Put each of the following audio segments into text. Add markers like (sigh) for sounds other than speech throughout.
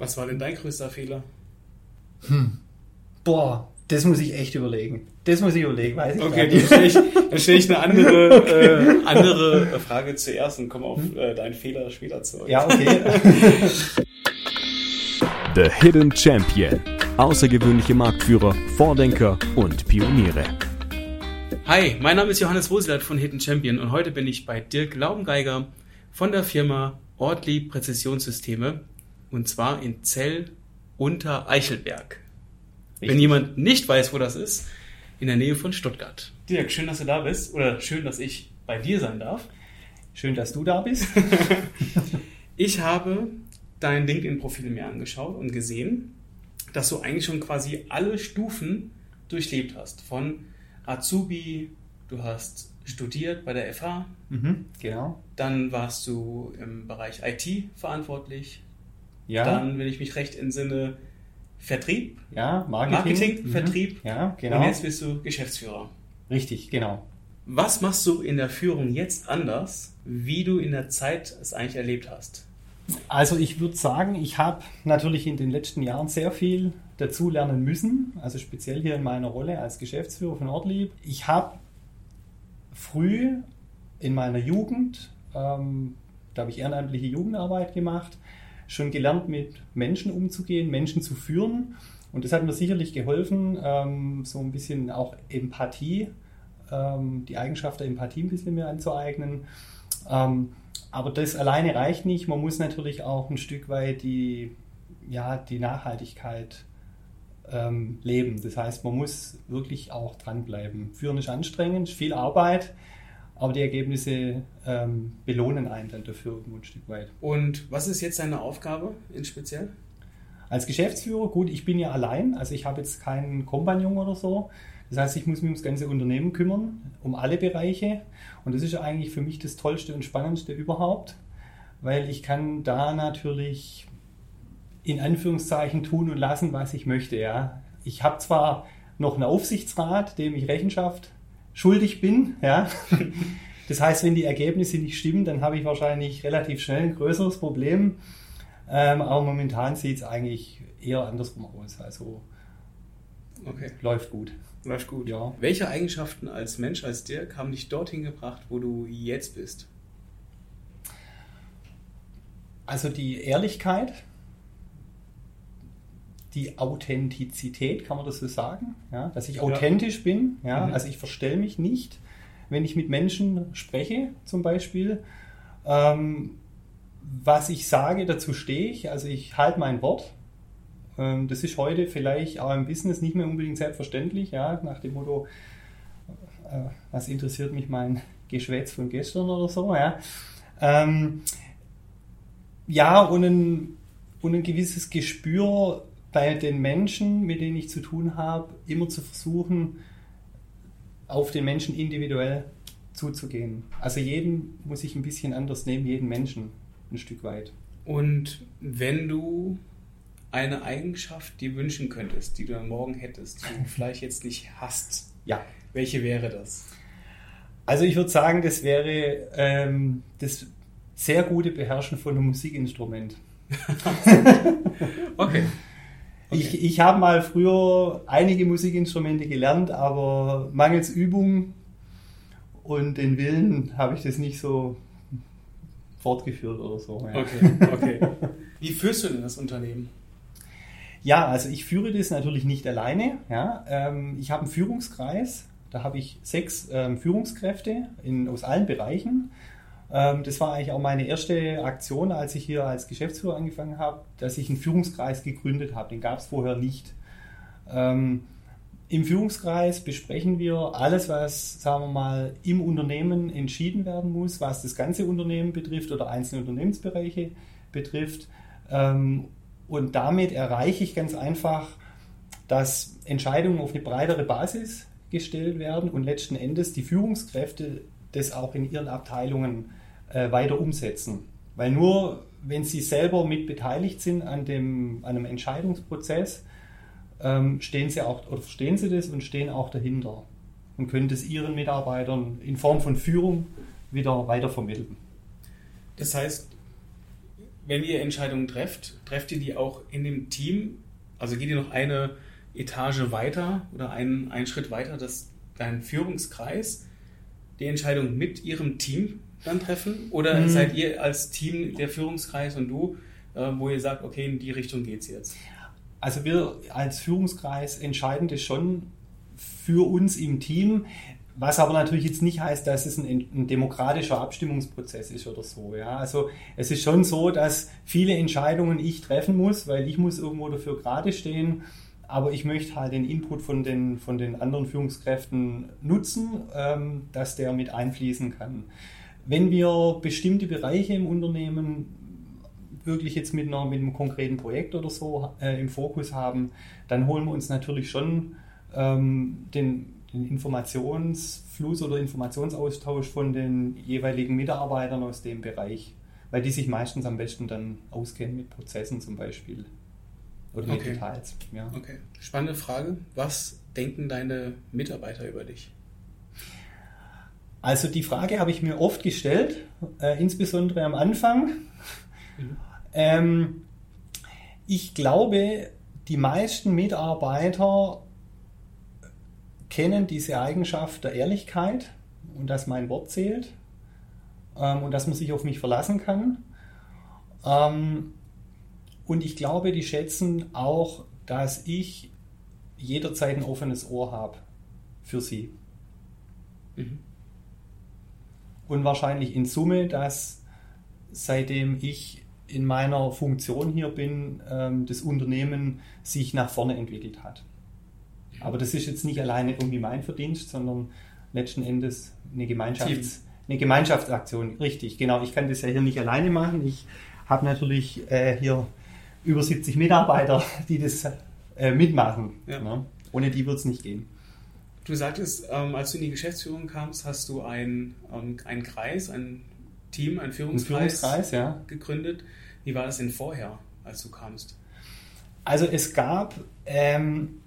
Was war denn dein größter Fehler? Hm. Boah, das muss ich echt überlegen. Das muss ich überlegen, weiß ich Okay, dann stelle ich, dann stell ich eine andere, (laughs) äh, andere Frage zuerst und komme auf äh, deinen Fehler später zurück. Ja, okay. (laughs) The Hidden Champion. Außergewöhnliche Marktführer, Vordenker und Pioniere. Hi, mein Name ist Johannes Roselat von Hidden Champion und heute bin ich bei Dirk Laubengeiger von der Firma Ortlieb Präzisionssysteme und zwar in Zell unter Eichelberg. Richtig. Wenn jemand nicht weiß, wo das ist, in der Nähe von Stuttgart. Dirk, schön, dass du da bist oder schön, dass ich bei dir sein darf. Schön, dass du da bist. (laughs) ich habe dein LinkedIn-Profil mir angeschaut und gesehen, dass du eigentlich schon quasi alle Stufen durchlebt hast. Von Azubi, du hast studiert bei der FH. Mhm, genau. Dann warst du im Bereich IT verantwortlich. Ja. Dann, wenn ich mich recht entsinne, Vertrieb. Ja, Marketing. Marketing, mhm. Vertrieb. Ja, genau. Und jetzt bist du Geschäftsführer. Richtig, genau. Was machst du in der Führung jetzt anders, wie du in der Zeit es eigentlich erlebt hast? Also ich würde sagen, ich habe natürlich in den letzten Jahren sehr viel dazu lernen müssen, also speziell hier in meiner Rolle als Geschäftsführer von Ortlieb. Ich habe früh in meiner Jugend, ähm, da habe ich ehrenamtliche Jugendarbeit gemacht, schon gelernt, mit Menschen umzugehen, Menschen zu führen. Und das hat mir sicherlich geholfen, ähm, so ein bisschen auch Empathie, ähm, die Eigenschaft der Empathie ein bisschen mehr anzueignen. Ähm, aber das alleine reicht nicht. Man muss natürlich auch ein Stück weit die, ja, die Nachhaltigkeit ähm, leben. Das heißt, man muss wirklich auch dranbleiben. Führen ist anstrengend, viel Arbeit aber die Ergebnisse ähm, belohnen einen dann dafür irgendwo ein Stück weit. Und was ist jetzt deine Aufgabe in speziell? Als Geschäftsführer, gut, ich bin ja allein, also ich habe jetzt keinen Kompagnon oder so. Das heißt, ich muss mich ums ganze Unternehmen kümmern, um alle Bereiche. Und das ist eigentlich für mich das Tollste und Spannendste überhaupt, weil ich kann da natürlich in Anführungszeichen tun und lassen, was ich möchte. Ja. Ich habe zwar noch einen Aufsichtsrat, dem ich Rechenschaft schuldig bin. Ja? (laughs) Das heißt, wenn die Ergebnisse nicht stimmen, dann habe ich wahrscheinlich relativ schnell ein größeres Problem. Ähm, aber momentan sieht es eigentlich eher andersrum aus. Also okay. läuft gut. Läuft gut. Ja. Welche Eigenschaften als Mensch, als Dirk, haben dich dorthin gebracht, wo du jetzt bist? Also die Ehrlichkeit, die Authentizität, kann man das so sagen? Ja, dass ich authentisch ja. bin, ja, mhm. also ich verstelle mich nicht, wenn ich mit Menschen spreche, zum Beispiel. Ähm, was ich sage, dazu stehe ich, also ich halte mein Wort. Ähm, das ist heute vielleicht auch im Business nicht mehr unbedingt selbstverständlich, ja, nach dem Motto, äh, was interessiert mich mein Geschwätz von gestern oder so, ja. Ähm, ja, und ein, und ein gewisses Gespür bei den Menschen, mit denen ich zu tun habe, immer zu versuchen, auf den Menschen individuell zuzugehen. Also jeden muss ich ein bisschen anders nehmen, jeden Menschen ein Stück weit. Und wenn du eine Eigenschaft dir wünschen könntest, die du morgen hättest, die du vielleicht jetzt nicht hast, ja. welche wäre das? Also ich würde sagen, das wäre ähm, das sehr gute Beherrschen von einem Musikinstrument. (laughs) okay. Okay. Ich, ich habe mal früher einige Musikinstrumente gelernt, aber mangels Übung und den Willen habe ich das nicht so fortgeführt oder so. Ja. Okay, okay. (laughs) Wie führst du denn das Unternehmen? Ja, also ich führe das natürlich nicht alleine. Ja. Ähm, ich habe einen Führungskreis, da habe ich sechs ähm, Führungskräfte in, aus allen Bereichen. Ähm, das war eigentlich auch meine erste Aktion, als ich hier als Geschäftsführer angefangen habe, dass ich einen Führungskreis gegründet habe. Den gab es vorher nicht. Ähm, Im Führungskreis besprechen wir alles, was, sagen wir mal, im Unternehmen entschieden werden muss, was das ganze Unternehmen betrifft oder einzelne Unternehmensbereiche betrifft. Ähm, und damit erreiche ich ganz einfach, dass Entscheidungen auf eine breitere Basis gestellt werden und letzten Endes die Führungskräfte das auch in ihren Abteilungen äh, weiter umsetzen. Weil nur wenn sie selber mit beteiligt sind an, dem, an einem Entscheidungsprozess, ähm, stehen sie auch oder verstehen sie das und stehen auch dahinter und können das ihren Mitarbeitern in Form von Führung wieder weitervermitteln. Das heißt, wenn ihr Entscheidungen trefft, trefft ihr die auch in dem Team? Also geht ihr noch eine Etage weiter oder einen, einen Schritt weiter, dass dein Führungskreis die Entscheidung mit ihrem Team dann treffen? Oder mhm. seid ihr als Team der Führungskreis und du, äh, wo ihr sagt, okay, in die Richtung geht es jetzt? Also wir als Führungskreis entscheiden das schon für uns im Team. Was aber natürlich jetzt nicht heißt, dass es ein, ein, demokratischer Abstimmungsprozess ist oder so. Ja? Also es ist schon so, dass viele Entscheidungen ich treffen muss, weil ich muss irgendwo dafür gerade stehen. Aber ich möchte halt den Input von den, von den anderen Führungskräften nutzen, ähm, dass der mit einfließen kann. Wenn wir bestimmte Bereiche im Unternehmen wirklich jetzt mit, einer, mit einem konkreten Projekt oder so äh, im Fokus haben, dann holen wir uns natürlich schon ähm, den, den Informationsfluss oder Informationsaustausch von den jeweiligen Mitarbeitern aus dem Bereich, weil die sich meistens am besten dann auskennen mit Prozessen zum Beispiel oder mit okay. Details. Ja. Okay, spannende Frage. Was denken deine Mitarbeiter über dich? Also die Frage habe ich mir oft gestellt, äh, insbesondere am Anfang. Mhm. Ähm, ich glaube, die meisten Mitarbeiter kennen diese Eigenschaft der Ehrlichkeit und dass mein Wort zählt ähm, und dass man sich auf mich verlassen kann. Ähm, und ich glaube, die schätzen auch, dass ich jederzeit ein offenes Ohr habe für sie. Mhm. Und wahrscheinlich in Summe, dass seitdem ich in meiner Funktion hier bin, ähm, das Unternehmen sich nach vorne entwickelt hat. Aber das ist jetzt nicht alleine irgendwie mein Verdienst, sondern letzten Endes eine, Gemeinschafts-, eine Gemeinschaftsaktion. Richtig, genau. Ich kann das ja hier nicht alleine machen. Ich habe natürlich äh, hier über 70 Mitarbeiter, die das äh, mitmachen. Ja. Ne? Ohne die wird es nicht gehen. Du sagtest, ähm, als du in die Geschäftsführung kamst, hast du ein, ähm, einen Kreis, ein Team, einen Führungskreis, ein Führungskreis ja. gegründet. Wie war das denn vorher, als du kamst? Also es gab ähm,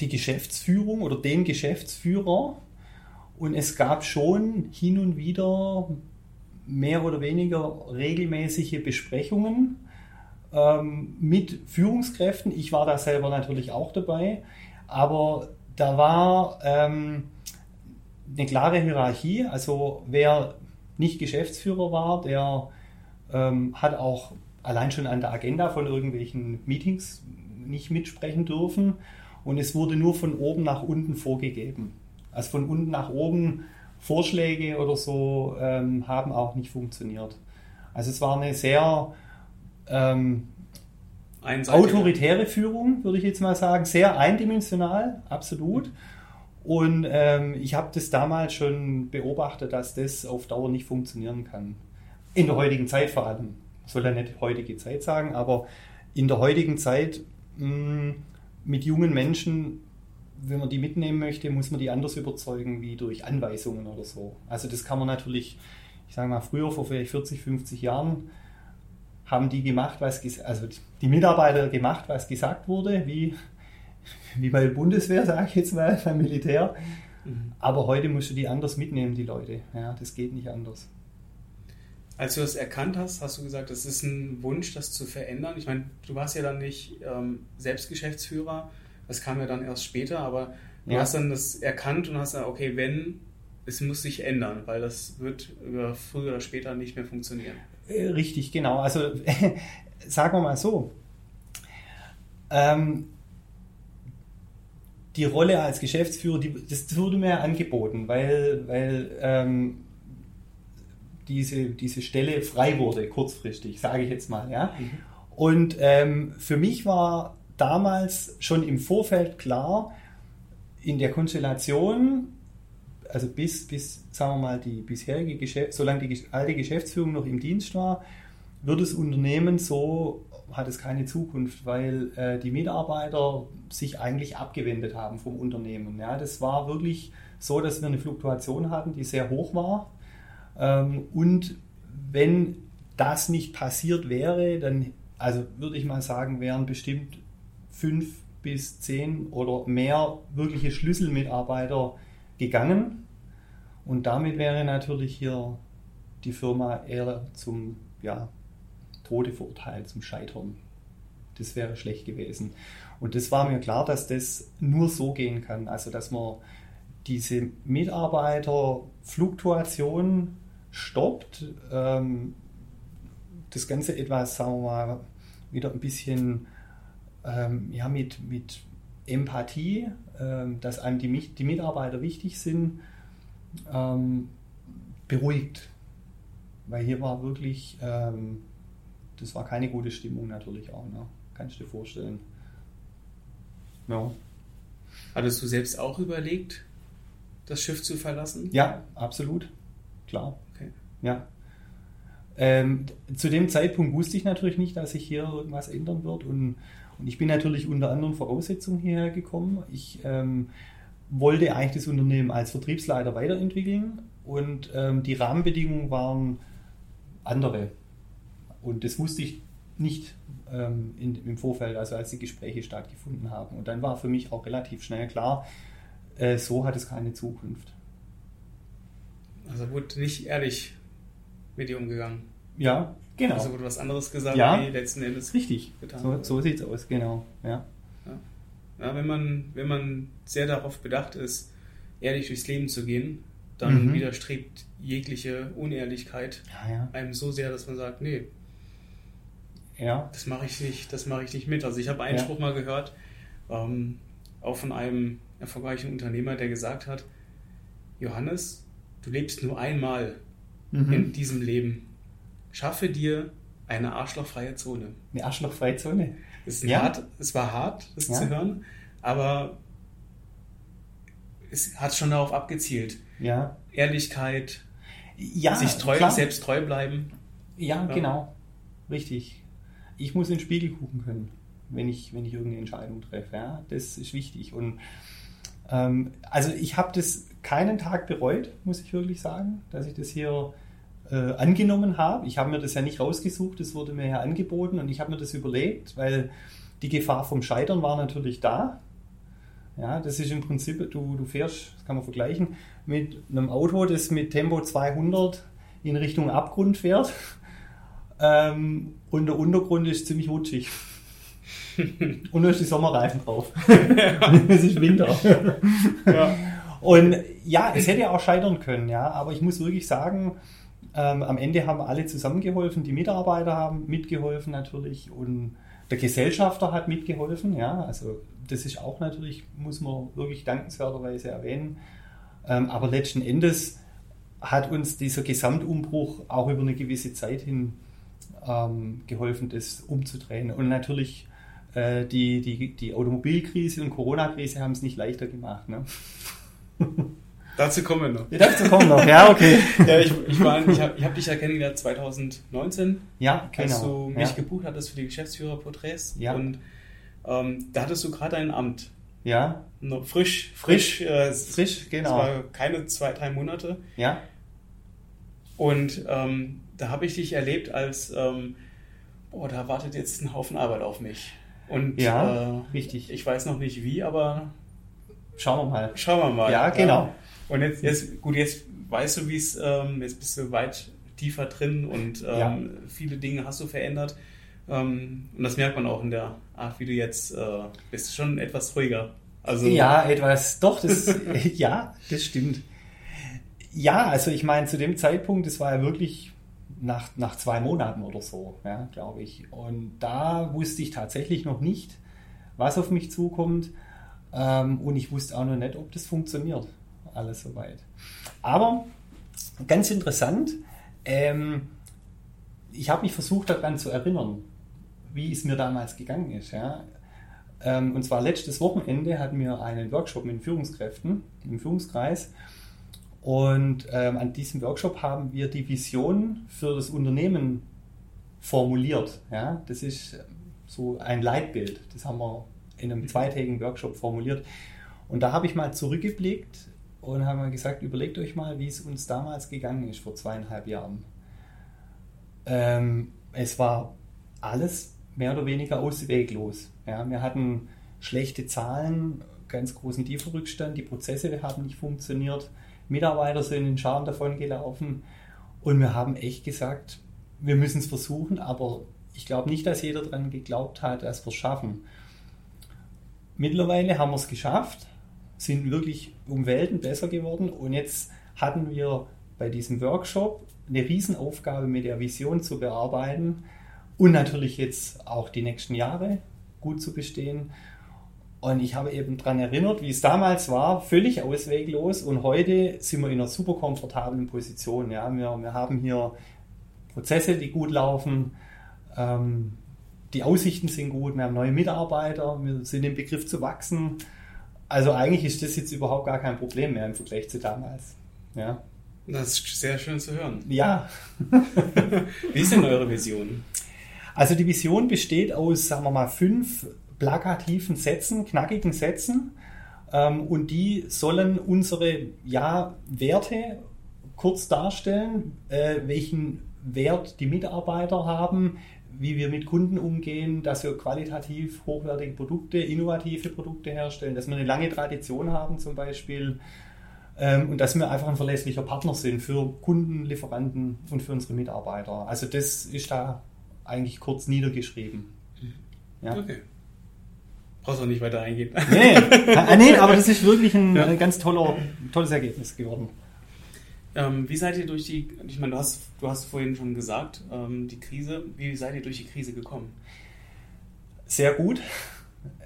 die Geschäftsführung oder den Geschäftsführer und es gab schon hin und wieder mehr oder weniger regelmäßige Besprechungen ähm, mit Führungskräften. Ich war da selber natürlich auch dabei, aber da war ähm, eine klare Hierarchie. Also wer nicht Geschäftsführer war, der ähm, hat auch allein schon an der Agenda von irgendwelchen Meetings nicht mitsprechen dürfen und es wurde nur von oben nach unten vorgegeben. Also von unten nach oben Vorschläge oder so ähm, haben auch nicht funktioniert. Also es war eine sehr ähm, autoritäre Führung, würde ich jetzt mal sagen, sehr eindimensional, absolut. Und ähm, ich habe das damals schon beobachtet, dass das auf Dauer nicht funktionieren kann. In der heutigen Zeit vor allem. Ich soll ja nicht heutige Zeit sagen, aber in der heutigen Zeit mh, mm, mit jungen Menschen, wenn man die mitnehmen möchte, muss man die anders überzeugen wie durch Anweisungen oder so. Also das kann man natürlich, ich sage mal, früher, vor vielleicht 40, 50 Jahren, haben die gemacht, was also die Mitarbeiter gemacht, was gesagt wurde, wie, wie bei der Bundeswehr, (laughs) sage ich jetzt mal, beim Militär. Mhm. Aber heute musst du die anders mitnehmen, die Leute. Ja, das geht nicht anders. Als du das erkannt hast, hast du gesagt, das ist ein Wunsch, das zu verändern. Ich meine, du warst ja dann nicht ähm, selbst Geschäftsführer, das kam ja dann erst später, aber du ja. hast dann das erkannt und hast gesagt, okay, wenn, es muss sich ändern, weil das wird über früher oder später nicht mehr funktionieren. Äh, richtig, genau. Also (laughs) sagen wir mal so, ähm, die Rolle als Geschäftsführer, die, das wurde mir angeboten, weil, weil ähm, diese, diese Stelle frei wurde, kurzfristig, sage ich jetzt mal. Ja? Mhm. Und ähm, für mich war damals schon im Vorfeld klar, in der Konstellation, also bis, bis sagen wir mal, die bisherige Geschäft, solange die alte Geschäftsführung noch im Dienst war, wird das Unternehmen so, hat es keine Zukunft, weil äh, die Mitarbeiter sich eigentlich abgewendet haben vom Unternehmen. Ja, das war wirklich so, dass wir eine Fluktuation hatten, die sehr hoch war ähm, und wenn das nicht passiert wäre, dann, also würde ich mal sagen, wären bestimmt fünf bis zehn oder mehr wirkliche Schlüsselmitarbeiter gegangen. Und damit wäre natürlich hier die Firma eher zum ja, Tode verurteilt zum Scheitern. Das wäre schlecht gewesen. Und das war mir klar, dass das nur so gehen kann. Also, dass man diese Mitarbeiterfluktuation stoppt, ähm, das Ganze etwas, sagen wir mal, wieder ein bisschen ähm, ja, mit, mit Empathie, ähm, dass einem die, die Mitarbeiter wichtig sind, ähm, beruhigt. Weil hier war wirklich, ähm, das war keine gute Stimmung natürlich auch, ne? kannst du dir vorstellen. Ja. Hattest du selbst auch überlegt, das Schiff zu verlassen? Ja, absolut. Klar. Okay. Ja. Ähm, zu dem Zeitpunkt wusste ich natürlich nicht, dass sich hier irgendwas ändern wird. Und, und ich bin natürlich unter anderen Voraussetzungen hierher gekommen. Ich ähm, wollte eigentlich das Unternehmen als Vertriebsleiter weiterentwickeln und ähm, die Rahmenbedingungen waren andere. Und das wusste ich nicht ähm, in, im Vorfeld, also als die Gespräche stattgefunden haben. Und dann war für mich auch relativ schnell klar, äh, so hat es keine Zukunft. Also wurde nicht ehrlich mit dir umgegangen. Ja, genau. Also wurde was anderes gesagt, ja, letzten Endes richtig. getan So, so sieht es aus, genau. Ja. Ja. wenn, man, wenn man sehr darauf bedacht ist, ehrlich durchs Leben zu gehen, dann mhm. widerstrebt jegliche Unehrlichkeit ja, ja. einem so sehr, dass man sagt, nee, ja. das mache ich nicht, das mache ich nicht mit. Also ich habe einen Spruch mal gehört, ähm, auch von einem erfolgreichen Unternehmer, der gesagt hat, Johannes, du lebst nur einmal mhm. in diesem Leben. Schaffe dir eine arschlochfreie Zone. Eine arschlochfreie Zone? Es, ja. hart, es war hart, das ja. zu hören, aber es hat schon darauf abgezielt. Ja. Ehrlichkeit, ja, sich treu, klar. selbst treu bleiben. Ja, ja, genau. Richtig. Ich muss in den Spiegel gucken können, wenn ich, wenn ich irgendeine Entscheidung treffe. Ja? Das ist wichtig. Und ähm, also ich habe das keinen Tag bereut, muss ich wirklich sagen, dass ich das hier äh, angenommen habe. Ich habe mir das ja nicht rausgesucht, das wurde mir ja angeboten und ich habe mir das überlegt, weil die Gefahr vom Scheitern war natürlich da. Ja, das ist im Prinzip, du, du fährst, das kann man vergleichen, mit einem Auto, das mit Tempo 200 in Richtung Abgrund fährt ähm, und der Untergrund ist ziemlich rutschig. (laughs) und da ist die Sommerreifen drauf. (laughs) es ist Winter. ja. Und ja, es hätte auch scheitern können, ja, aber ich muss wirklich sagen, ähm, am Ende haben alle zusammengeholfen, die Mitarbeiter haben mitgeholfen natürlich und der Gesellschafter hat mitgeholfen, ja, also das ist auch natürlich, muss man wirklich dankenswerterweise erwähnen. Ähm, aber letzten Endes hat uns dieser Gesamtumbruch auch über eine gewisse Zeit hin ähm, geholfen, das umzudrehen. Und natürlich äh, die, die, die Automobilkrise und Corona-Krise haben es nicht leichter gemacht. Ne? (laughs) Dazu kommen wir noch. Ja, dazu kommen wir noch, ja, okay. (laughs) ja, ich, ich, ich habe hab dich ja kennengelernt 2019. Ja, genau. Als du mich ja. gebucht hattest für die Geschäftsführerporträts. Ja. Und ähm, da hattest du gerade ein Amt. Ja. No, frisch, frisch. Frisch, äh, frisch genau. Es war keine zwei, drei Monate. Ja. Und ähm, da habe ich dich erlebt als, ähm, boah, da wartet jetzt ein Haufen Arbeit auf mich. Und ja, äh, richtig. Ich weiß noch nicht wie, aber schauen wir mal. Schauen wir mal. Ja, genau. Und jetzt, jetzt gut, jetzt weißt du, wie es, ähm, jetzt bist du weit tiefer drin und ähm, ja. viele Dinge hast du verändert. Ähm, und das merkt man auch in der Art, wie du jetzt äh, bist. Schon etwas ruhiger. Also, ja, etwas, doch, das, (laughs) ja, das stimmt. Ja, also ich meine, zu dem Zeitpunkt, das war ja wirklich nach, nach zwei Monaten oder so, ja, glaube ich. Und da wusste ich tatsächlich noch nicht, was auf mich zukommt. Ähm, und ich wusste auch noch nicht, ob das funktioniert. Alles soweit. Aber ganz interessant, ähm, ich habe mich versucht daran zu erinnern, wie es mir damals gegangen ist. Ja. Ähm, und zwar letztes Wochenende hatten wir einen Workshop mit Führungskräften im Führungskreis. Und ähm, an diesem Workshop haben wir die Vision für das Unternehmen formuliert. Ja? Das ist so ein Leitbild. Das haben wir in einem zweitägigen Workshop formuliert. Und da habe ich mal zurückgeblickt und habe mal gesagt, überlegt euch mal, wie es uns damals gegangen ist vor zweieinhalb Jahren. Ähm, es war alles mehr oder weniger ausweglos. Ja? Wir hatten schlechte Zahlen, ganz großen Lieferrückstand, die Prozesse haben nicht funktioniert Mitarbeiter sind in Scharen davon gelaufen und wir haben echt gesagt, wir müssen es versuchen, aber ich glaube nicht, dass jeder daran geglaubt hat, dass wir es schaffen. Mittlerweile haben wir es geschafft, sind wirklich um Welten besser geworden und jetzt hatten wir bei diesem Workshop eine Riesenaufgabe mit der Vision zu bearbeiten und natürlich jetzt auch die nächsten Jahre gut zu bestehen. Und ich habe eben daran erinnert, wie es damals war, völlig ausweglos. Und heute sind wir in einer super komfortablen Position. Ja, wir, wir haben hier Prozesse, die gut laufen. Ähm, die Aussichten sind gut. Wir haben neue Mitarbeiter. Wir sind im Begriff zu wachsen. Also eigentlich ist das jetzt überhaupt gar kein Problem mehr im Vergleich zu damals. Ja. Das ist sehr schön zu hören. Ja. (laughs) Wie ist denn eure Vision? Also die Vision besteht aus, sagen wir mal, fünf plakativen Sätzen, knackigen Sätzen. Ähm, und die sollen unsere ja, Werte kurz darstellen, äh, welchen Wert die Mitarbeiter haben, wie wir mit Kunden umgehen, dass wir qualitativ hochwertige Produkte, innovative Produkte herstellen, dass wir eine lange Tradition haben zum Beispiel ähm, und dass wir einfach ein verlässlicher Partner sind für Kunden, Lieferanten und für unsere Mitarbeiter. Also das ist da eigentlich kurz niedergeschrieben. Ja. Okay. Brauchst du nicht weiter eingehen. Nee, (laughs) ah, nee aber das ist wirklich ein, ja. ganz toller, tolles Ergebnis geworden. Ähm, wie seid ihr durch die, ich meine, du hast, du hast vorhin schon gesagt, ähm, die Krise, wie seid ihr durch die Krise gekommen? Sehr gut,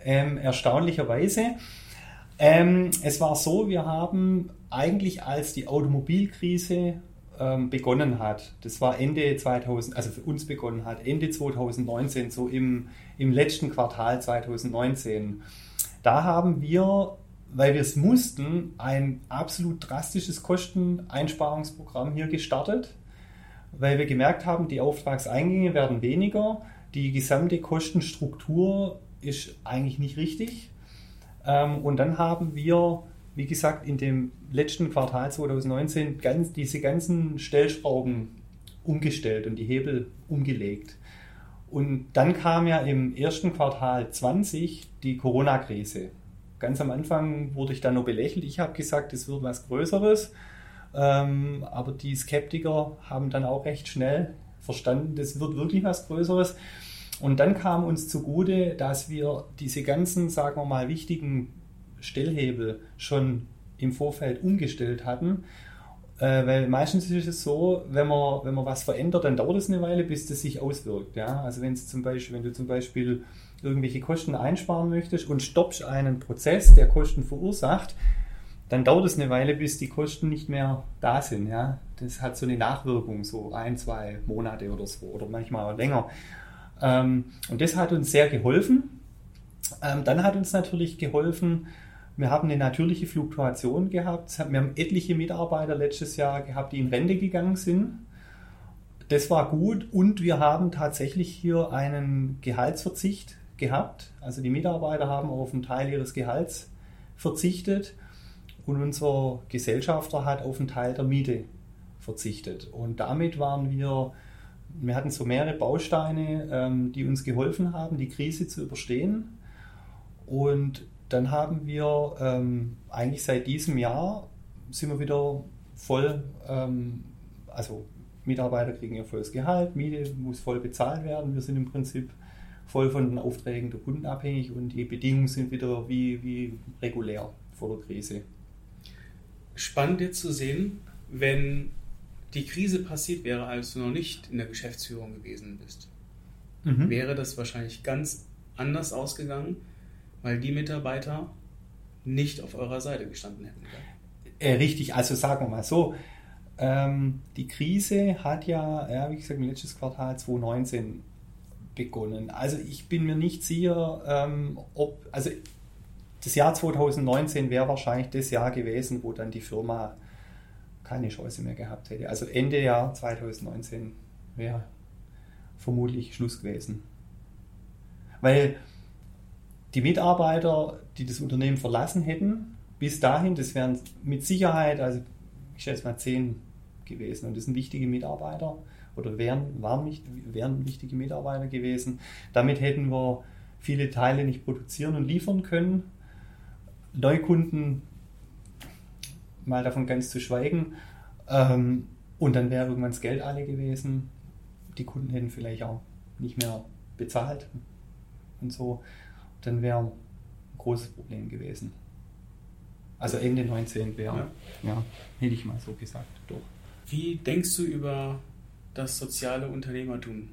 ähm, erstaunlicherweise. Ähm, es war so, wir haben eigentlich als die Automobilkrise ähm, begonnen hat, das war Ende 2000, also für uns begonnen hat, Ende 2019, so im, im letzten Quartal 2019, da haben wir, weil wir es mussten, ein absolut drastisches Kosteneinsparungsprogramm hier gestartet, weil wir gemerkt haben, die Auftragseingänge werden weniger, die gesamte Kostenstruktur ist eigentlich nicht richtig. Ähm, und dann haben wir wie gesagt, in dem letzten Quartal 2019 ganz, diese ganzen Stellschrauben umgestellt und die Hebel umgelegt. Und dann kam ja im ersten Quartal 20 die Corona-Krise. Ganz am Anfang wurde ich dann nur belächelt. Ich habe gesagt, es wird was Größeres. Ähm, aber die Skeptiker haben dann auch recht schnell verstanden, das wird wirklich was Größeres. Und dann kam uns zugute, dass wir diese ganzen, sagen wir mal, wichtigen Stellhebel schon im Vorfeld umgestellt hatten. Äh, weil meistens ist es so, wenn man, wenn man was verändert, dann dauert es eine Weile, bis das sich auswirkt. Ja? Also wenn, zum Beispiel, wenn du zum Beispiel irgendwelche Kosten einsparen möchtest und stoppst einen Prozess, der Kosten verursacht, dann dauert es eine Weile, bis die Kosten nicht mehr da sind. Ja? Das hat so eine Nachwirkung, so ein, zwei Monate oder so oder manchmal länger. Ähm, und das hat uns sehr geholfen. Ähm, dann hat uns natürlich geholfen, wir haben eine natürliche Fluktuation gehabt. Wir haben etliche Mitarbeiter letztes Jahr gehabt, die in Rente gegangen sind. Das war gut und wir haben tatsächlich hier einen Gehaltsverzicht gehabt. Also die Mitarbeiter haben auf einen Teil ihres Gehalts verzichtet und unser Gesellschafter hat auf einen Teil der Miete verzichtet. Und damit waren wir, wir hatten so mehrere Bausteine, ähm, die uns geholfen haben, die Krise zu überstehen. Und dann haben wir ähm, eigentlich seit diesem Jahr sind wir wieder voll, ähm, also Mitarbeiter kriegen ihr volles Gehalt, Miete muss voll bezahlt werden. Wir sind im Prinzip voll von den Aufträgen der Kunden abhängig und die Bedingungen sind wieder wie, wie regulär vor der Krise. Spannend jetzt zu sehen, wenn die Krise passiert wäre, als du noch nicht in der Geschäftsführung gewesen bist, mhm. wäre das wahrscheinlich ganz anders ausgegangen weil die Mitarbeiter nicht auf eurer Seite gestanden hätten. Äh, richtig, also sagen wir mal so, ähm, die Krise hat ja, ja, wie gesagt, im letzten Quartal 2019 begonnen. Also ich bin mir nicht sicher, ähm, ob, also das Jahr 2019 wäre wahrscheinlich das Jahr gewesen, wo dann die Firma keine Chance mehr gehabt hätte. Also Ende Jahr 2019 wäre vermutlich Schluss gewesen. Weil die Mitarbeiter, die das Unternehmen verlassen hätten, bis dahin, das wären mit Sicherheit, also ich schätze mal zehn gewesen. Und das sind wichtige Mitarbeiter oder wären, waren nicht, wären wichtige Mitarbeiter gewesen. Damit hätten wir viele Teile nicht produzieren und liefern können. Neukunden, mal davon ganz zu schweigen. Ähm, und dann wäre irgendwann das Geld alle gewesen. Die Kunden hätten vielleicht auch nicht mehr bezahlt und so, dann wäre ein großes Problem gewesen. Also Ende 19 wäre, ja. ja. hätte ich mal so gesagt. Doch. Wie denkst du über das soziale Unternehmertum?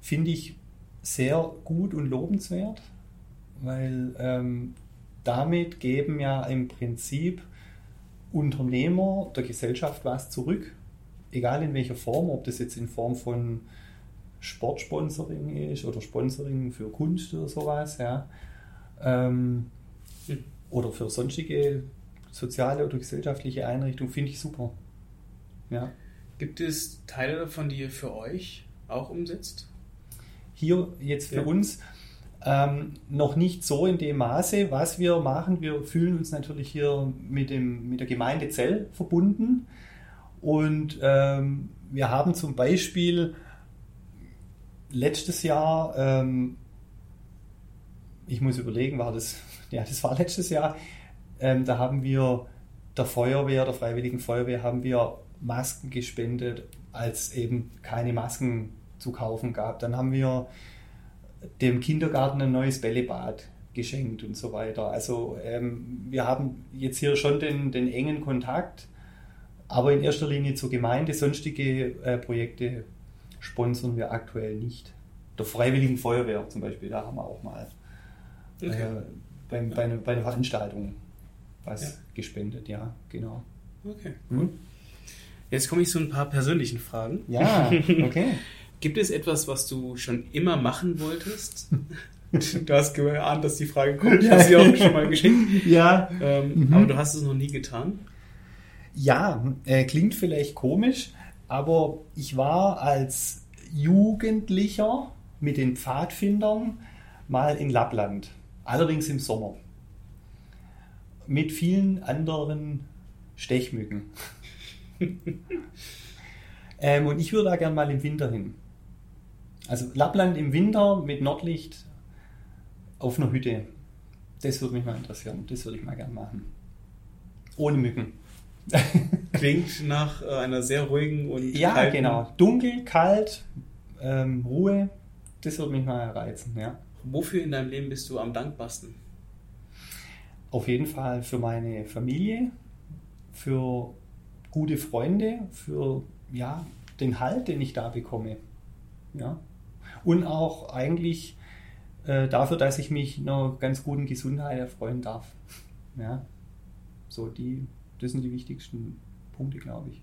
Finde ich sehr gut und lobenswert, weil ähm, damit geben ja im Prinzip Unternehmer der Gesellschaft was zurück, egal in welcher Form, ob das jetzt in Form von Sportsponsoring ist oder Sponsoring für Kunst oder sowas, ja. Ähm, hm. Oder für sonstige soziale oder gesellschaftliche Einrichtungen, finde ich super. Ja. Gibt es Teile davon, die ihr für euch auch umsetzt? Hier jetzt für ja. uns ähm, noch nicht so in dem Maße. Was wir machen, wir fühlen uns natürlich hier mit, dem, mit der Gemeinde Zell verbunden. Und ähm, wir haben zum Beispiel letztes Jahr, ähm, ich muss überlegen, war das, (laughs) ja, das war letztes Jahr, ähm, da haben wir der Feuerwehr, der Freiwilligen Feuerwehr, haben wir Masken gespendet, als eben keine Masken zu kaufen gab. Dann haben wir dem Kindergarten ein neues Bällebad geschenkt und so weiter. Also ähm, wir haben jetzt hier schon den, den, engen Kontakt, aber in erster Linie zur Gemeinde. Sonstige äh, Projekte sponsern wir aktuell nicht. Der Freiwilligen Feuerwehr zum Beispiel, da haben wir auch mal okay. äh, bei, bei, einer, bei, einer, Veranstaltung was ja. gespendet, ja, genau. Okay. Hm? Jetzt komme ich zu ein paar persönlichen Fragen. Ja, okay. (laughs) Gibt es etwas, was du schon immer machen wolltest? (laughs) du hast geahnt, dass die Frage kommt. Ich habe sie auch schon mal geschickt. (laughs) Ja. Ähm, mhm. Aber du hast es noch nie getan? Ja, äh, klingt vielleicht komisch, aber ich war als Jugendlicher mit den Pfadfindern mal in Lappland. Allerdings im Sommer. Mit vielen anderen Stechmücken. (laughs) ähm, und ich würde da gerne mal im Winter hin. Also Lappland im Winter mit Nordlicht auf einer Hütte. Das würde mich mal interessieren. Das würde ich mal gerne machen. Ohne Mücken. (laughs) Klingt nach äh, einer sehr ruhigen und Ja, kalten... genau. Dunkel, kalt, ähm, Ruhe. Das würde mich mal reizen, ja. Wofür in deinem Leben bist du am dankbarsten? Auf jeden Fall für meine Familie, für gute Freunde, für ja, den Halt, den ich da bekomme. Ja und auch eigentlich äh, dafür, dass ich mich einer ganz guten Gesundheit erfreuen darf. Ja, so die, das sind die wichtigsten Punkte, glaube ich.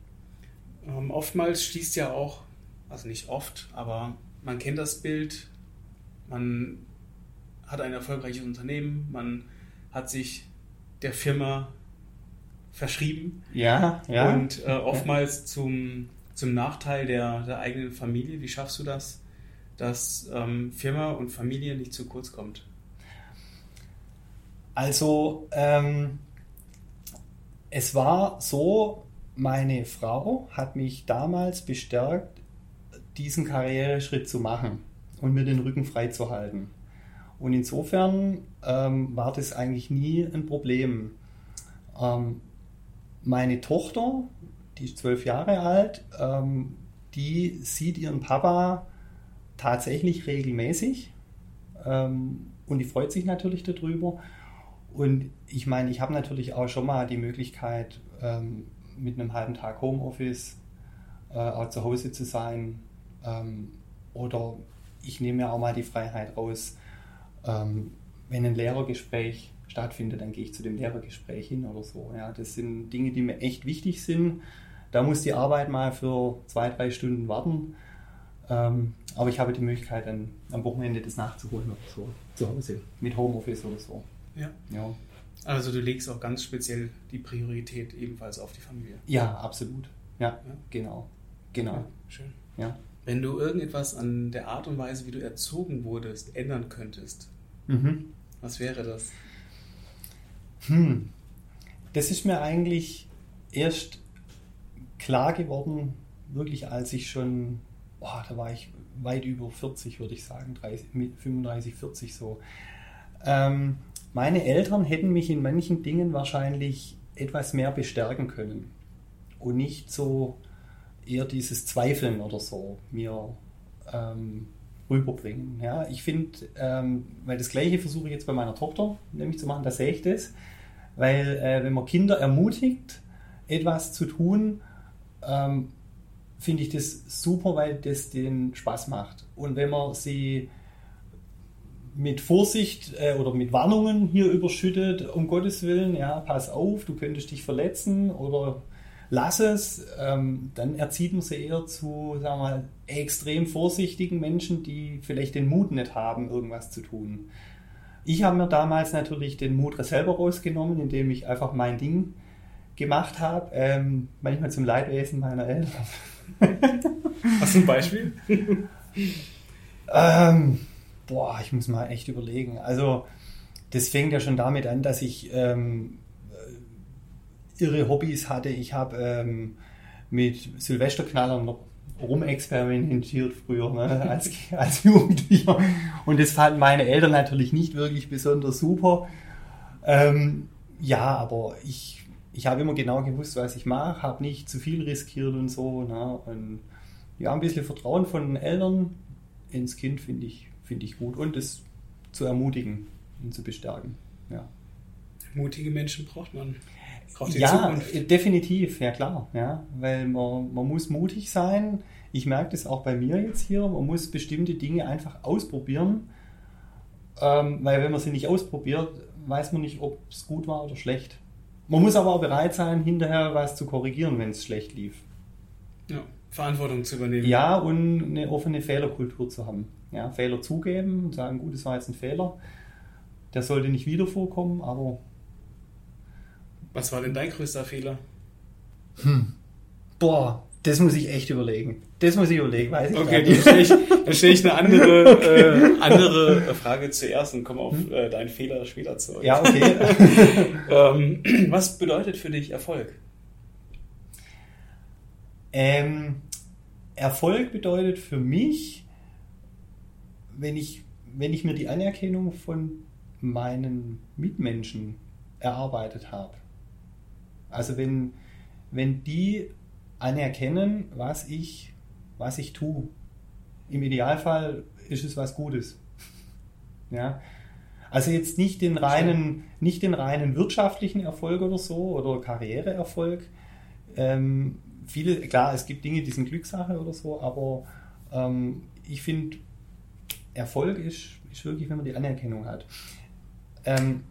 Ähm, oftmals schließt ja auch, also nicht oft, aber man kennt das Bild, man hat ein erfolgreiches Unternehmen, man hat sich der Firma verschrieben. Ja, ja. Und äh, oftmals zum, zum Nachteil der, der eigenen Familie. Wie schaffst du das? dass ähm, Firma und Familie nicht zu kurz kommt? Also ähm, es war so, meine Frau hat mich damals bestärkt, diesen Karriereschritt zu machen und mir den Rücken frei zu halten. Und insofern ähm, war das eigentlich nie ein Problem. Ähm, meine Tochter, die ist zwölf Jahre alt, ähm, die sieht ihren Papa tatsächlich regelmäßig ähm, und die freut sich natürlich darüber. Und ich meine, ich habe natürlich auch schon mal die Möglichkeit, ähm, mit einem halben Tag Homeoffice äh, auch zu Hause zu sein. Ähm, oder ich nehme mir auch mal die Freiheit raus, ähm, wenn ein Lehrergespräch stattfindet, dann gehe ich zu dem Lehrergespräch hin oder so. Ja, das sind Dinge, die mir echt wichtig sind. Da muss die Arbeit mal für zwei, drei Stunden warten. Ähm, aber ich habe die Möglichkeit, dann am Wochenende das nachzuholen oder so zu Hause mit Homeoffice oder so. Ja. ja. Also du legst auch ganz speziell die Priorität ebenfalls auf die Familie. Ja, absolut. Ja, ja. genau. Genau. Ja, schön. Ja. Wenn du irgendetwas an der Art und Weise, wie du erzogen wurdest, ändern könntest, mhm. was wäre das? Hm. Das ist mir eigentlich erst klar geworden, wirklich als ich schon boah, da war ich weit über 40, würde ich sagen, 30, 35, 40 so. Ähm, meine Eltern hätten mich in manchen Dingen wahrscheinlich etwas mehr bestärken können und nicht so eher dieses Zweifeln oder so mir ähm, rüberbringen. Ja, ich finde, ähm, weil das Gleiche versuche ich jetzt bei meiner Tochter nämlich zu machen, da sehe ich das, weil äh, wenn man Kinder ermutigt, etwas zu tun, ähm, finde ich das super, weil das den Spaß macht. Und wenn man sie mit Vorsicht äh, oder mit Warnungen hier überschüttet, um Gottes Willen, ja, pass auf, du könntest dich verletzen oder lass es, ähm, dann erzieht man sie eher zu, sagen wir mal, extrem vorsichtigen Menschen, die vielleicht den Mut nicht haben, irgendwas zu tun. Ich habe mir damals natürlich den Mut selber rausgenommen, indem ich einfach mein Ding gemacht habe, ähm, manchmal zum Leidwesen meiner Eltern. (laughs) Hast du ein Beispiel? ähm, boah, ich muss mal echt überlegen. Also, das fängt ja schon damit an, dass ich ähm, irre Hobbys hatte. Ich habe ähm, mit Silvesterknallern noch rumexperimentiert früher ne, (laughs) als, als Jugendlicher. Und das fanden meine Eltern natürlich nicht wirklich besonders super. Ähm, ja, aber ich, ich habe immer genau gewusst, was ich mache, habe nicht zu viel riskiert und so. Ne, und ja, ein bisschen Vertrauen von den Eltern ins Kind finde ich, find ich gut und es zu ermutigen und zu bestärken. Ja. Mutige Menschen braucht man ja, Zukunft. definitiv, ja klar. Ja, weil man, man muss mutig sein. Ich merke das auch bei mir jetzt hier. Man muss bestimmte Dinge einfach ausprobieren. Ähm, weil wenn man sie nicht ausprobiert, weiß man nicht, ob es gut war oder schlecht. Man muss aber auch bereit sein, hinterher was zu korrigieren, wenn es schlecht lief. Ja, Verantwortung zu übernehmen. Ja, und eine offene Fehlerkultur zu haben. Ja, Fehler zugeben und sagen, gut, das war jetzt ein Fehler. Der sollte nicht wieder vorkommen, aber was war denn dein größter Fehler? Hm. Boah, das muss ich echt überlegen. Das muss ich überlegen, weiß ich Okay, dann stelle ich, dann stell ich eine andere, (laughs) äh, andere Frage zuerst und komme auf hm? äh, deinen Fehler später zurück. Ja, okay. (laughs) ähm, was bedeutet für dich Erfolg? Ähm, Erfolg bedeutet für mich, wenn ich, wenn ich mir die Anerkennung von meinen Mitmenschen erarbeitet habe. Also wenn, wenn die anerkennen, was ich, was ich tue. Im Idealfall ist es was Gutes. Ja. Also jetzt nicht den reinen, nicht den reinen wirtschaftlichen Erfolg oder so oder Karriereerfolg. Ähm, viele, klar, es gibt Dinge, die sind Glückssache oder so, aber ähm, ich finde, Erfolg ist, ist wirklich, wenn man die Anerkennung hat. Ähm,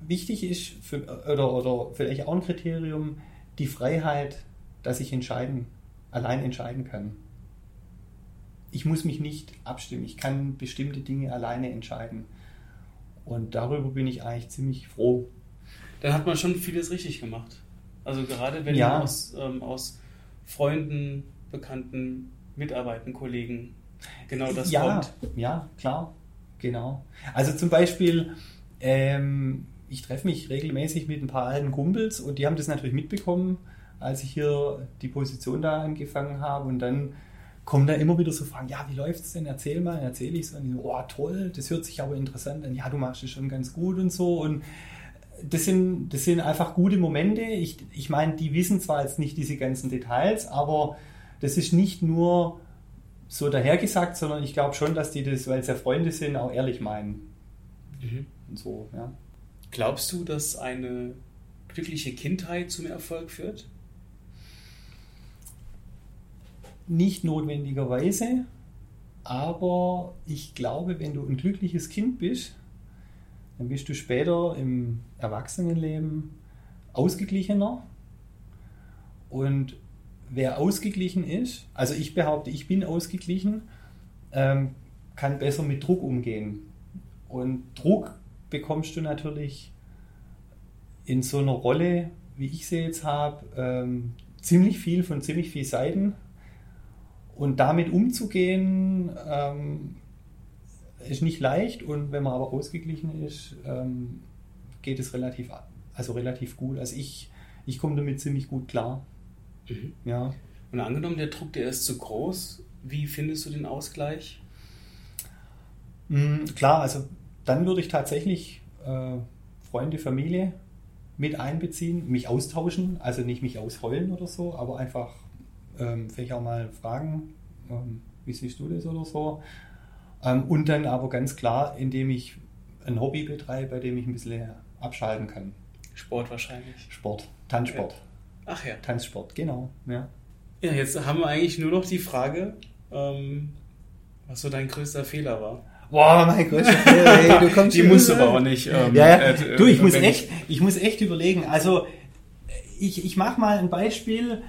wichtig ist, für, oder, oder vielleicht auch ein Kriterium, die Freiheit, dass ich entscheiden, allein entscheiden kann. Ich muss mich nicht abstimmen, ich kann bestimmte Dinge alleine entscheiden. Und darüber bin ich eigentlich ziemlich froh. Dann hat man schon vieles richtig gemacht. Also gerade wenn ja. aus, ähm, aus Freunden, Bekannten, Mitarbeitern, Kollegen genau das ja, kommt. Ja, klar, genau. Also zum Beispiel, ähm, ich treffe mich regelmäßig mit ein paar alten Kumpels und die haben das natürlich mitbekommen, als ich hier die Position da angefangen habe und dann kommen da immer wieder so Fragen, ja, wie läuft es denn? Erzähl mal, erzähle ich es. Und ich so, oh, toll, das hört sich aber interessant an. Ja, du machst es schon ganz gut und so. Und das sind, das sind einfach gute Momente. Ich, ich meine, die wissen zwar jetzt nicht diese ganzen Details, aber das ist nicht nur so dahergesagt, sondern ich glaube schon, dass die das, weil es ja Freunde sind, auch ehrlich meinen. Mhm. Und so, ja. Glaubst du, dass eine glückliche Kindheit zum Erfolg führt? Nicht notwendigerweise, aber ich glaube, wenn du ein glückliches Kind bist, dann bist du später im Erwachsenenleben ausgeglichener. Und wer ausgeglichen ist, also ich behaupte, ich bin ausgeglichen, ähm, kann besser mit Druck umgehen. Und Druck bekommst du natürlich in so einer Rolle, wie ich sie jetzt habe, ähm, ziemlich viel von ziemlich vielen Seiten. Und damit umzugehen, ähm, ist nicht leicht. Und wenn man aber ausgeglichen ist, ähm, geht es relativ, also relativ gut. Also ich, ich komme damit ziemlich gut klar. Mhm. Ja. Und angenommen, der Druck, der ist zu groß, wie findest du den Ausgleich? Mhm, klar, also dann würde ich tatsächlich äh, Freunde, Familie mit einbeziehen, mich austauschen, also nicht mich ausheulen oder so, aber einfach ähm, vielleicht auch mal fragen, ähm, wie siehst du das oder so. Ähm, und dann aber ganz klar, indem ich ein Hobby betreibe, bei dem ich ein bisschen abschalten kann. Sport wahrscheinlich. Sport, Tanzsport. Ja. Ach ja. Tanzsport, genau. Ja. ja, jetzt haben wir eigentlich nur noch die Frage, ähm, was so dein größter Fehler war. Boah, mein größter Fehler, ey, du (laughs) kommst Die musst du aber auch nicht. Ähm, ja, ja. Äh, du, ich muss echt, ich muss echt überlegen. Also, ich, ich mache mal ein Beispiel,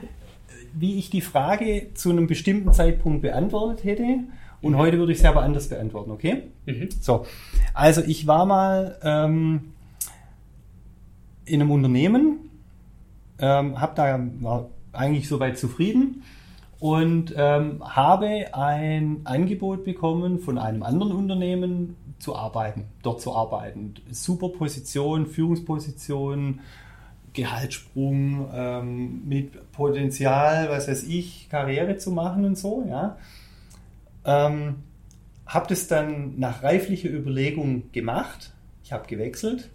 wie ich die Frage zu einem bestimmten Zeitpunkt beantwortet hätte. Und mhm. heute würde ich es aber anders beantworten, okay? Mhm. So, also ich war mal ähm, in einem Unternehmen, ähm, habe da war eigentlich soweit zufrieden und ähm, habe ein Angebot bekommen von einem anderen Unternehmen zu arbeiten, dort zu arbeiten. Super Position, Führungsposition, Gehaltssprung, ähm, mit Potenzial, was weiß ich, Karriere zu machen und so, ja. Ähm, habe das dann nach reiflicher Überlegung gemacht. Ich habe gewechselt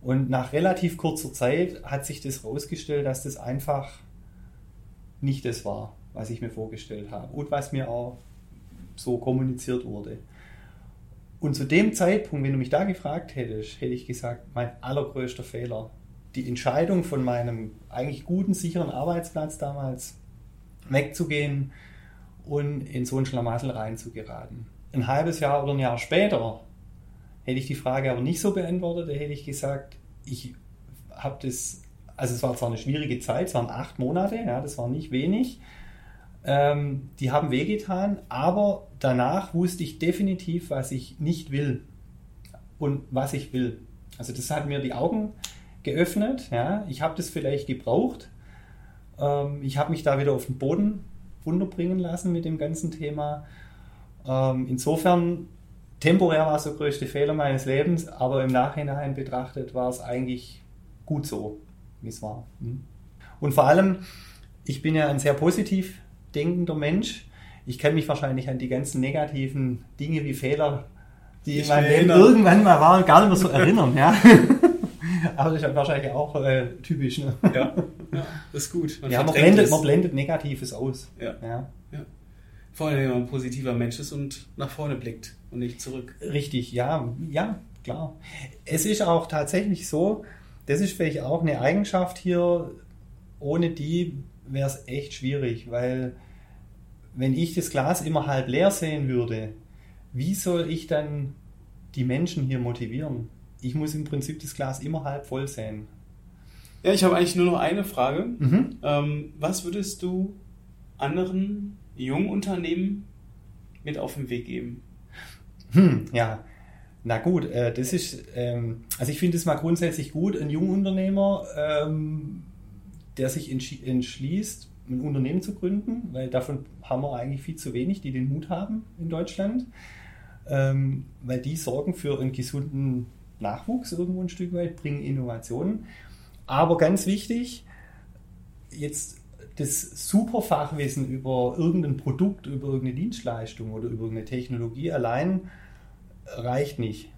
und nach relativ kurzer Zeit hat sich das herausgestellt, dass das einfach nicht das war, was ich mir vorgestellt habe und was mir auch so kommuniziert wurde. Und zu dem Zeitpunkt, wenn du mich da gefragt hättest, hätte ich gesagt, mein allergrößter Fehler. Die Entscheidung von meinem eigentlich guten, sicheren Arbeitsplatz damals wegzugehen und in so ein Schlamassel reinzugeraten. Ein halbes Jahr oder ein Jahr später hätte ich die Frage aber nicht so beantwortet, da hätte ich gesagt, ich habe das, also es war zwar eine schwierige Zeit, es waren acht Monate, ja, das war nicht wenig, ähm, die haben wehgetan, aber danach wusste ich definitiv, was ich nicht will und was ich will. Also das hat mir die Augen geöffnet. Ja. Ich habe das vielleicht gebraucht. Ähm, ich habe mich da wieder auf den Boden runterbringen lassen mit dem ganzen Thema. Ähm, insofern, temporär war es der größte Fehler meines Lebens, aber im Nachhinein betrachtet war es eigentlich gut so, wie es war. Hm. Und vor allem, ich bin ja ein sehr positiv denkender Mensch. Ich kann mich wahrscheinlich an die ganzen negativen Dinge wie Fehler, die in meinem Leben irgendwann mal waren, gar nicht mehr so erinnern. Ja. (laughs) Aber das ist wahrscheinlich auch äh, typisch. Ne? Ja. ja, das ist gut. Man, ja, man, blendet, man blendet Negatives aus. Ja. ja. ja. Vor allem, wenn man ein positiver Mensch ist und nach vorne blickt und nicht zurück. Richtig, ja, ja, klar. Es ist auch tatsächlich so, das ist vielleicht auch eine Eigenschaft hier, ohne die wäre es echt schwierig, weil wenn ich das Glas immer halb leer sehen würde, wie soll ich dann die Menschen hier motivieren? Ich muss im Prinzip das Glas immer halb voll sehen. Ja, ich habe eigentlich nur noch eine Frage. Mhm. Ähm, was würdest du anderen jungen Unternehmen mit auf den Weg geben? Hm, ja, na gut, äh, das ist, ähm, also ich finde es mal grundsätzlich gut, ein Jungunternehmer, ähm, der sich entschließt, ein Unternehmen zu gründen, weil davon haben wir eigentlich viel zu wenig, die den Mut haben in Deutschland, ähm, weil die sorgen für einen gesunden Nachwuchs irgendwo ein Stück weit, bringen Innovationen. Aber ganz wichtig, jetzt das super Fachwissen über irgendein Produkt, über irgendeine Dienstleistung oder über irgendeine Technologie allein reicht nicht.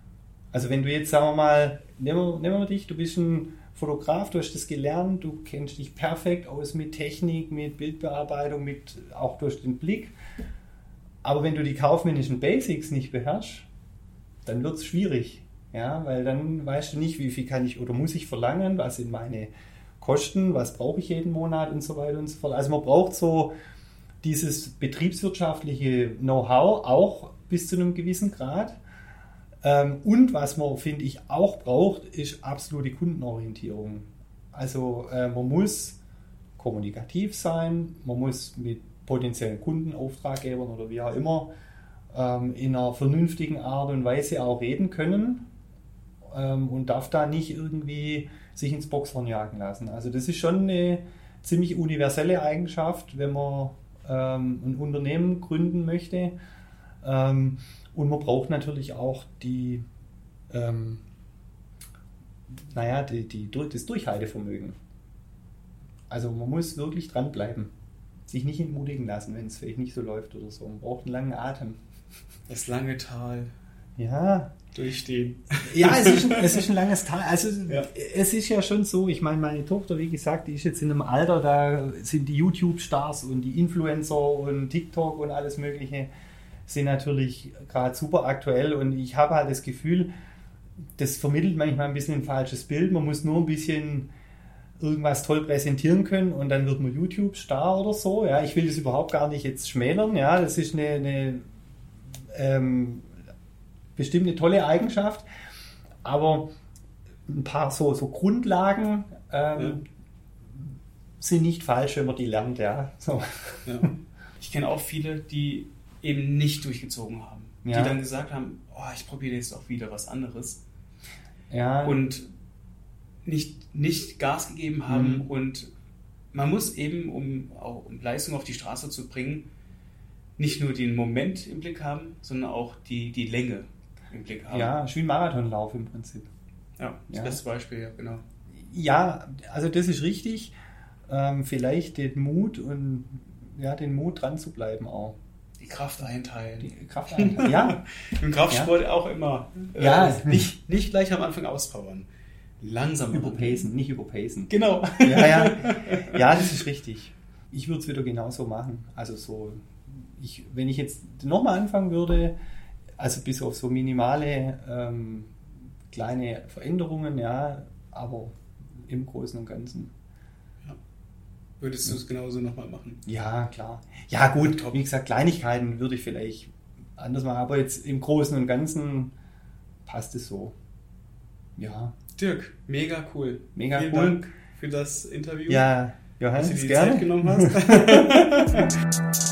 Also wenn du jetzt, sagen wir mal, nehmen wir, nehmen wir dich, du bist ein Fotograf, du hast das gelernt, du kennst dich perfekt aus mit Technik, mit Bildbearbeitung, mit auch durch den Blick. Aber wenn du die kaufmännischen Basics nicht beherrschst, dann wird es schwierig. Ja, weil dann weißt du nicht, wie viel kann ich oder muss ich verlangen, was sind meine Kosten, was brauche ich jeden Monat und so weiter und so fort. Also man braucht so dieses betriebswirtschaftliche Know-how auch bis zu einem gewissen Grad. Ähm, und was man, finde ich, auch braucht, ist absolute Kundenorientierung. Also äh, man muss kommunikativ sein, man muss mit potenziellen Kunden, Auftraggebern oder wie auch immer ähm, in einer vernünftigen Art und Weise auch reden können ähm, und darf da nicht irgendwie sich ins Boxhorn jagen lassen. Also das ist schon eine ziemlich universelle Eigenschaft, wenn man ein Unternehmen gründen möchte. Und man braucht natürlich auch die, ähm, naja, die, die, das Durchhaltevermögen. Also man muss wirklich dranbleiben. Sich nicht entmutigen lassen, wenn es vielleicht nicht so läuft oder so. Man braucht einen langen Atem. Das lange Tal. Ja. Durchstehen. Ja, es ist, ein, es ist ein langes Tal. Also ja. es ist ja schon so, ich meine, meine Tochter, wie gesagt, die ist jetzt in einem Alter, da sind die YouTube-Stars und die Influencer und TikTok und alles Mögliche sind natürlich gerade super aktuell und ich habe halt das Gefühl, das vermittelt manchmal ein bisschen ein falsches Bild. Man muss nur ein bisschen irgendwas toll präsentieren können und dann wird man YouTube-Star oder so. Ja, ich will das überhaupt gar nicht jetzt schmälern. Ja, das ist eine, eine ähm, bestimmt eine tolle Eigenschaft, aber ein paar so, so Grundlagen ähm, ja. sind nicht falsch, wenn man die lernt. Ja, so. ja. Ich kenne auch viele, die eben nicht durchgezogen haben. Ja. Die dann gesagt haben, oh, ich probiere jetzt auch wieder was anderes. Ja. Und nicht, nicht Gas gegeben haben. Mhm. Und man muss eben, um auch um Leistung auf die Straße zu bringen, nicht nur den Moment im Blick haben, sondern auch die, die Länge im Blick haben. Ja, schön Marathonlauf im Prinzip. Ja, das ja. beste Beispiel, ja, genau. Ja, also das ist richtig. Ähm, vielleicht den Mut und ja, den Mut dran zu bleiben auch. Die Kraft einteilen. Die Kraft einteilen, ja. (laughs) Im Kraftsport ja. auch immer. Äh, ja. Nicht, nicht gleich am Anfang auspowern. Langsam. Überpacen, nicht überpacen. Genau. Ja, ja. (laughs) ja, das ist richtig. Ich würde es wieder genauso machen. Also so, ich, wenn ich jetzt nochmal anfangen würde, also bis auf so minimale ähm, kleine Veränderungen, ja, aber im Großen und Ganzen Würdest du es genauso nochmal machen? Ja, klar. Ja, gut, Top. wie gesagt, Kleinigkeiten würde ich vielleicht anders machen, aber jetzt im Großen und Ganzen passt es so. Ja. Dirk, mega cool. Mega Vielen cool. Dank für das Interview. Ja, Johannes, dass du dir gerne. Zeit genommen hast. (laughs) (laughs)